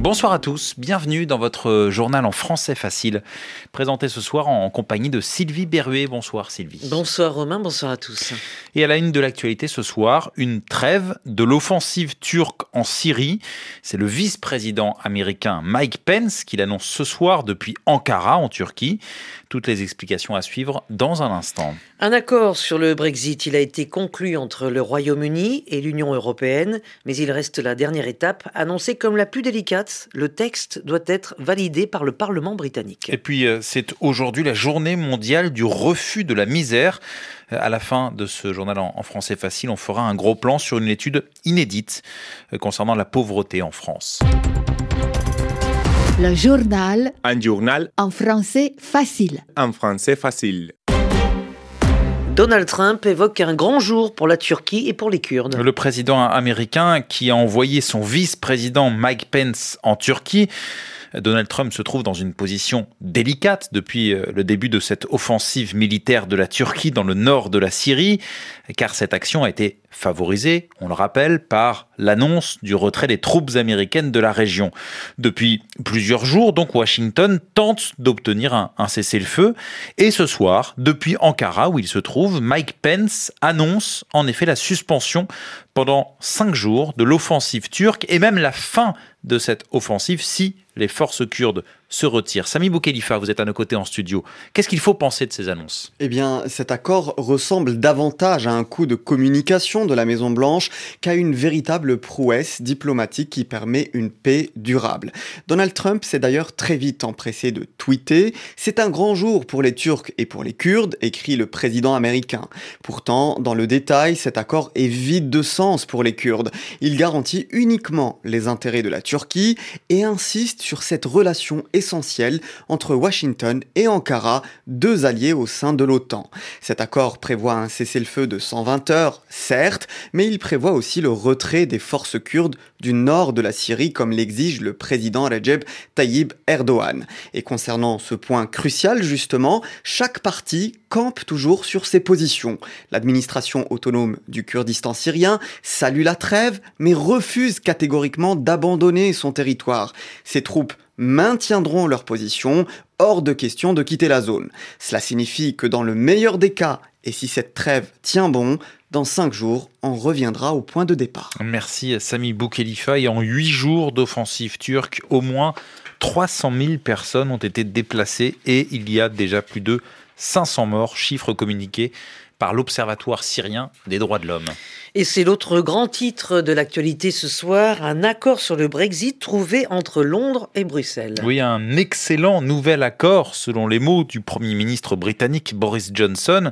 Bonsoir à tous, bienvenue dans votre journal en français facile, présenté ce soir en compagnie de Sylvie Berruet. Bonsoir Sylvie. Bonsoir Romain, bonsoir à tous. Et à la une de l'actualité ce soir, une trêve de l'offensive turque en Syrie. C'est le vice-président américain Mike Pence qui l'annonce ce soir depuis Ankara en Turquie. Toutes les explications à suivre dans un instant. Un accord sur le Brexit, il a été conclu entre le Royaume-Uni et l'Union européenne, mais il reste la dernière étape, annoncée comme la plus délicate. Le texte doit être validé par le Parlement britannique. Et puis, euh, c'est aujourd'hui la journée mondiale du refus de la misère. Euh, à la fin de ce journal en français facile, on fera un gros plan sur une étude inédite euh, concernant la pauvreté en France. Le journal. Un journal. En français facile. En français facile. Donald Trump évoque un grand jour pour la Turquie et pour les Kurdes. Le président américain qui a envoyé son vice-président Mike Pence en Turquie Donald Trump se trouve dans une position délicate depuis euh, le début de cette offensive militaire de la Turquie dans le nord de la Syrie, car cette action a été favorisée, on le rappelle, par l'annonce du retrait des troupes américaines de la région. Depuis plusieurs jours, donc, Washington tente d'obtenir un, un cessez-le-feu, et ce soir, depuis Ankara, où il se trouve, Mike Pence annonce en effet la suspension pendant cinq jours de l'offensive turque et même la fin de cette offensive si les forces kurdes se retire. Sami Boukhelifa, vous êtes à nos côtés en studio. Qu'est-ce qu'il faut penser de ces annonces? Eh bien, cet accord ressemble davantage à un coup de communication de la Maison-Blanche qu'à une véritable prouesse diplomatique qui permet une paix durable. Donald Trump s'est d'ailleurs très vite empressé de tweeter C'est un grand jour pour les Turcs et pour les Kurdes, écrit le président américain. Pourtant, dans le détail, cet accord est vide de sens pour les Kurdes. Il garantit uniquement les intérêts de la Turquie et insiste sur cette relation essentiel entre Washington et Ankara, deux alliés au sein de l'OTAN. Cet accord prévoit un cessez-le-feu de 120 heures, certes, mais il prévoit aussi le retrait des forces kurdes du nord de la Syrie comme l'exige le président Recep Tayyip Erdogan. Et concernant ce point crucial justement, chaque parti campe toujours sur ses positions. L'administration autonome du Kurdistan syrien salue la trêve mais refuse catégoriquement d'abandonner son territoire. Ses troupes maintiendront leur position, hors de question de quitter la zone. Cela signifie que dans le meilleur des cas, et si cette trêve tient bon, dans cinq jours, on reviendra au point de départ. Merci Sami Boukhelifa. Et en huit jours d'offensive turque, au moins 300 000 personnes ont été déplacées et il y a déjà plus de 500 morts, chiffre communiqué par l'Observatoire syrien des droits de l'homme. Et c'est l'autre grand titre de l'actualité ce soir, un accord sur le Brexit trouvé entre Londres et Bruxelles. Oui, un excellent nouvel accord, selon les mots du Premier ministre britannique Boris Johnson.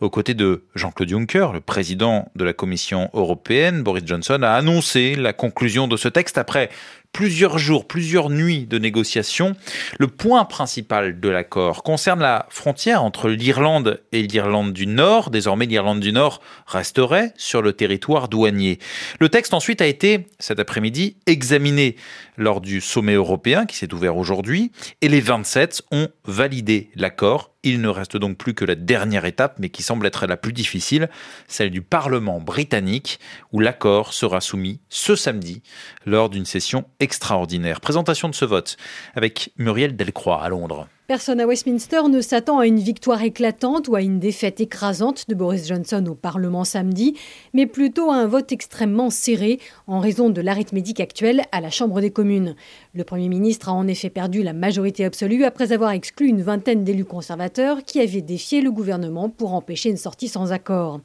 Aux côtés de Jean-Claude Juncker, le président de la Commission européenne, Boris Johnson a annoncé la conclusion de ce texte après plusieurs jours, plusieurs nuits de négociations. Le point principal de l'accord concerne la frontière entre l'Irlande et l'Irlande du Nord. Désormais, l'Irlande du Nord resterait sur le territoire douanier. Le texte ensuite a été, cet après-midi, examiné lors du sommet européen qui s'est ouvert aujourd'hui et les 27 ont validé l'accord il ne reste donc plus que la dernière étape, mais qui semble être la plus difficile, celle du Parlement britannique, où l'accord sera soumis ce samedi lors d'une session extraordinaire. Présentation de ce vote avec Muriel Delcroix à Londres. Personne à Westminster ne s'attend à une victoire éclatante ou à une défaite écrasante de Boris Johnson au Parlement samedi, mais plutôt à un vote extrêmement serré en raison de l'arithmétique actuelle à la Chambre des communes. Le Premier ministre a en effet perdu la majorité absolue après avoir exclu une vingtaine d'élus conservateurs qui avaient défié le gouvernement pour empêcher une sortie sans accord.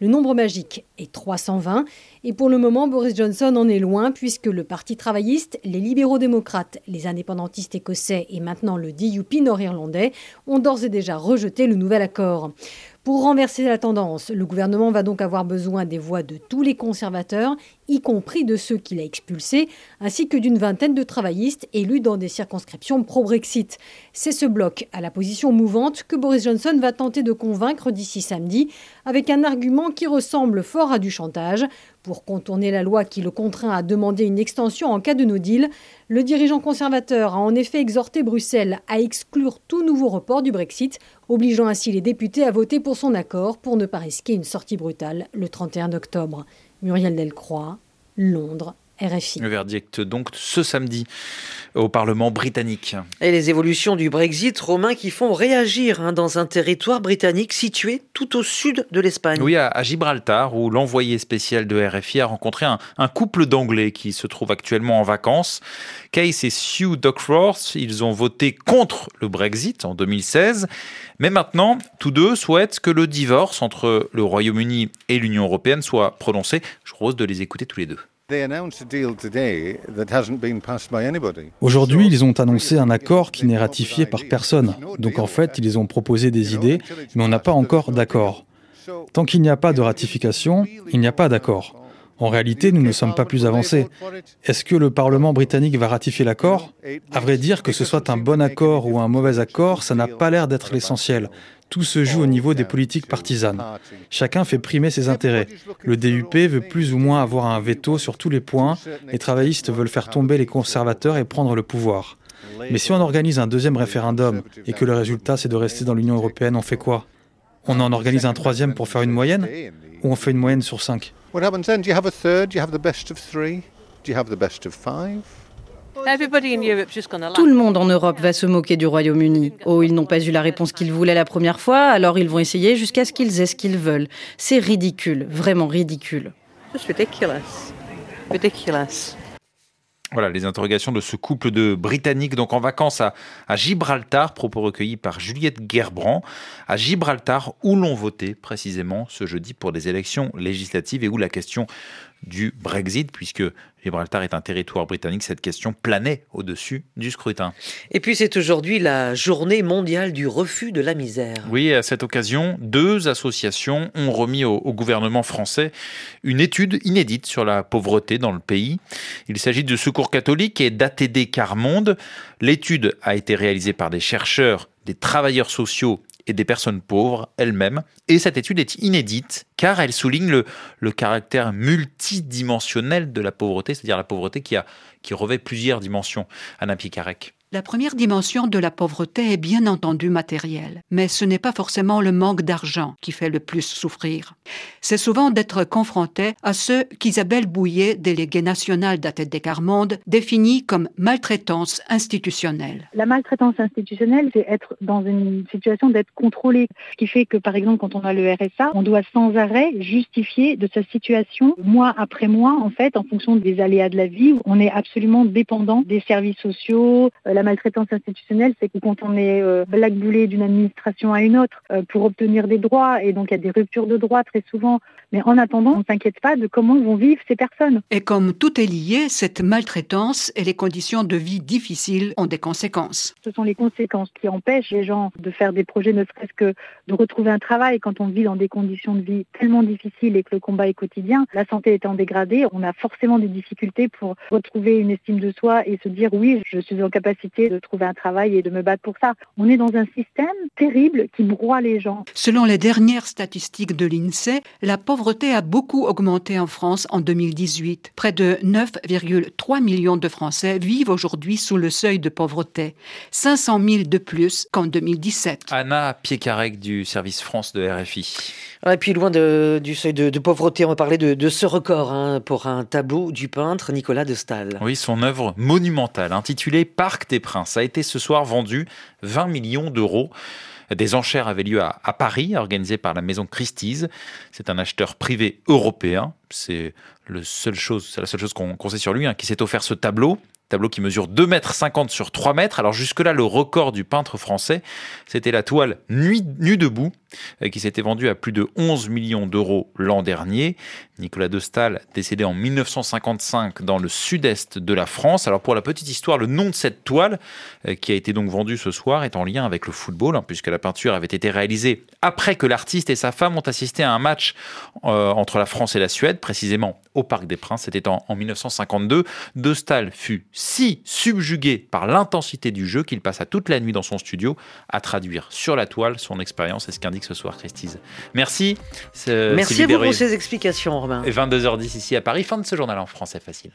Le nombre magique est 320 et pour le moment Boris Johnson en est loin puisque le Parti travailliste, les libéraux démocrates, les indépendantistes écossais et maintenant le DUP nord-irlandais ont d'ores et déjà rejeté le nouvel accord. Pour renverser la tendance, le gouvernement va donc avoir besoin des voix de tous les conservateurs, y compris de ceux qu'il a expulsés, ainsi que d'une vingtaine de travaillistes élus dans des circonscriptions pro-Brexit. C'est ce bloc à la position mouvante que Boris Johnson va tenter de convaincre d'ici samedi, avec un argument qui ressemble fort à du chantage. Pour contourner la loi qui le contraint à demander une extension en cas de no deal, le dirigeant conservateur a en effet exhorté Bruxelles à exclure tout nouveau report du Brexit, obligeant ainsi les députés à voter pour son accord pour ne pas risquer une sortie brutale le 31 octobre. Muriel Delcroix, Londres, RFI. Le verdict donc ce samedi au Parlement britannique. Et les évolutions du Brexit romain qui font réagir hein, dans un territoire britannique situé tout au sud de l'Espagne. Oui, à, Gibraltar, où l'envoyé spécial de RFI a rencontré un, un couple d'Anglais qui se trouve actuellement en vacances. Case et Sue Duckworth, ils ont voté contre le Brexit en 2016. Mais maintenant, tous deux souhaitent que le divorce entre le Royaume-Uni et l'Union européenne soit prononcé. Je propose de les écouter tous les deux. Aujourd'hui, ils ont annoncé un accord qui n'est ratifié par personne. Donc en fait, ils ont proposé des idées, mais on n'a pas encore d'accord. Tant qu'il n'y a pas de ratification, il n'y a pas d'accord. En réalité, nous ne sommes pas plus avancés. Est-ce que le Parlement britannique va ratifier l'accord? À vrai dire, que ce soit un bon accord ou un mauvais accord, ça n'a pas l'air d'être l'essentiel. Tout se joue au niveau des politiques partisanes. Chacun fait primer ses intérêts. Le DUP veut plus ou moins avoir un veto sur tous les points. Les travaillistes veulent faire tomber les conservateurs et prendre le pouvoir. Mais si on organise un deuxième référendum et que le résultat c'est de rester dans l'Union européenne, on fait quoi? On en organise un troisième pour faire une moyenne? Ou on fait une moyenne sur cinq. Tout le monde en Europe va se moquer du Royaume-Uni. Oh, ils n'ont pas eu la réponse qu'ils voulaient la première fois, alors ils vont essayer jusqu'à ce qu'ils aient ce qu'ils veulent. C'est ridicule, vraiment ridicule. Voilà les interrogations de ce couple de Britanniques donc en vacances à, Gibraltar, propos recueillis par Juliette Gerbrand, à Gibraltar où l'on votait précisément ce jeudi pour des élections législatives et où la question du Brexit, puisque Gibraltar est un territoire britannique, cette question planait au-dessus du scrutin. Et puis c'est aujourd'hui la journée mondiale du refus de la misère. Oui, à cette occasion, deux associations ont remis au, gouvernement français une étude inédite sur la pauvreté dans le pays. Il s'agit de Secours catholique et d'ATD Carmonde. L'étude a été réalisée par des chercheurs, des travailleurs sociaux et des personnes pauvres elles-mêmes. Et cette étude est inédite car elle souligne le, caractère multidimensionnel de la pauvreté, c'est-à-dire la pauvreté qui, revêt plusieurs dimensions. Anna Picarek. La première dimension de la pauvreté est bien entendu matérielle, mais ce n'est pas forcément le manque d'argent qui fait le plus souffrir. C'est souvent d'être confronté à ce qu'Isabelle Bouillet, déléguée nationale d'ATD Carmonde, définit comme maltraitance institutionnelle. La maltraitance institutionnelle, c'est être dans une situation d'être contrôlé, ce qui fait que par exemple quand on a le RSA, on doit sans arrêt justifier de sa situation mois après mois en fait en fonction des aléas de la vie. On est absolument dépendant des services sociaux, euh, maltraitance institutionnelle, c'est que quand on est euh, blackboulé d'une administration à une autre euh, pour obtenir des droits, et donc il y a des ruptures de droits très souvent, mais en attendant, on ne s'inquiète pas de comment vont vivre ces personnes. Et comme tout est lié, cette maltraitance et les conditions de vie difficiles ont des conséquences. Ce sont les conséquences qui empêchent les gens de faire des projets, ne serait-ce que de retrouver un travail quand on vit dans des conditions de vie tellement difficiles et que le combat est quotidien. La santé étant dégradée, on a forcément des difficultés pour retrouver une estime de soi et se dire oui, je suis en capacité de trouver un travail et de me battre pour ça. On est dans un système terrible qui broie les gens. Selon les dernières statistiques de l'INSEE, la pauvreté a beaucoup augmenté en France en 2018. Près de 9,3 millions de Français vivent aujourd'hui sous le seuil de pauvreté, 500 000 de plus qu'en 2017. Anna Piekarek du service France de RFI. Et puis loin du seuil de, pauvreté, on va parler de, ce record hein, pour un tableau du peintre Nicolas de Stahl. Oui, son œuvre monumentale intitulée Parc des A été ce soir vendue 20 millions d'euros. Des enchères avaient lieu à, Paris, organisées par la maison Christie's. C'est un acheteur privé européen. C'est la seule chose qu'on sait sur lui, hein, qui s'est offert ce tableau tableau qui mesure 2,50 mètres sur 3 mètres. Alors jusque-là, le record du peintre français, c'était la toile Nuit, Nue debout, qui s'était vendu à plus de 11 millions d'euros l'an dernier. Nicolas de Stahl, décédé en 1955 dans le sud-est de la France. Alors pour la petite histoire, le nom de cette toile, qui a été donc vendue ce soir, est en lien avec le football, hein, puisque la peinture avait été réalisée après que l'artiste et sa femme ont assisté à un match entre la France et la Suède, précisément au Parc des Princes. C'était en, 1952. De Stahl fut si subjugué par l'intensité du jeu qu'il passa toute la nuit dans son studio à traduire sur la toile son expérience. C'est ce qu'indique ce soir Christise. Merci. Merci à vous pour ces explications, Romain. Et 22h10 ici à Paris. Fin de ce journal en français facile.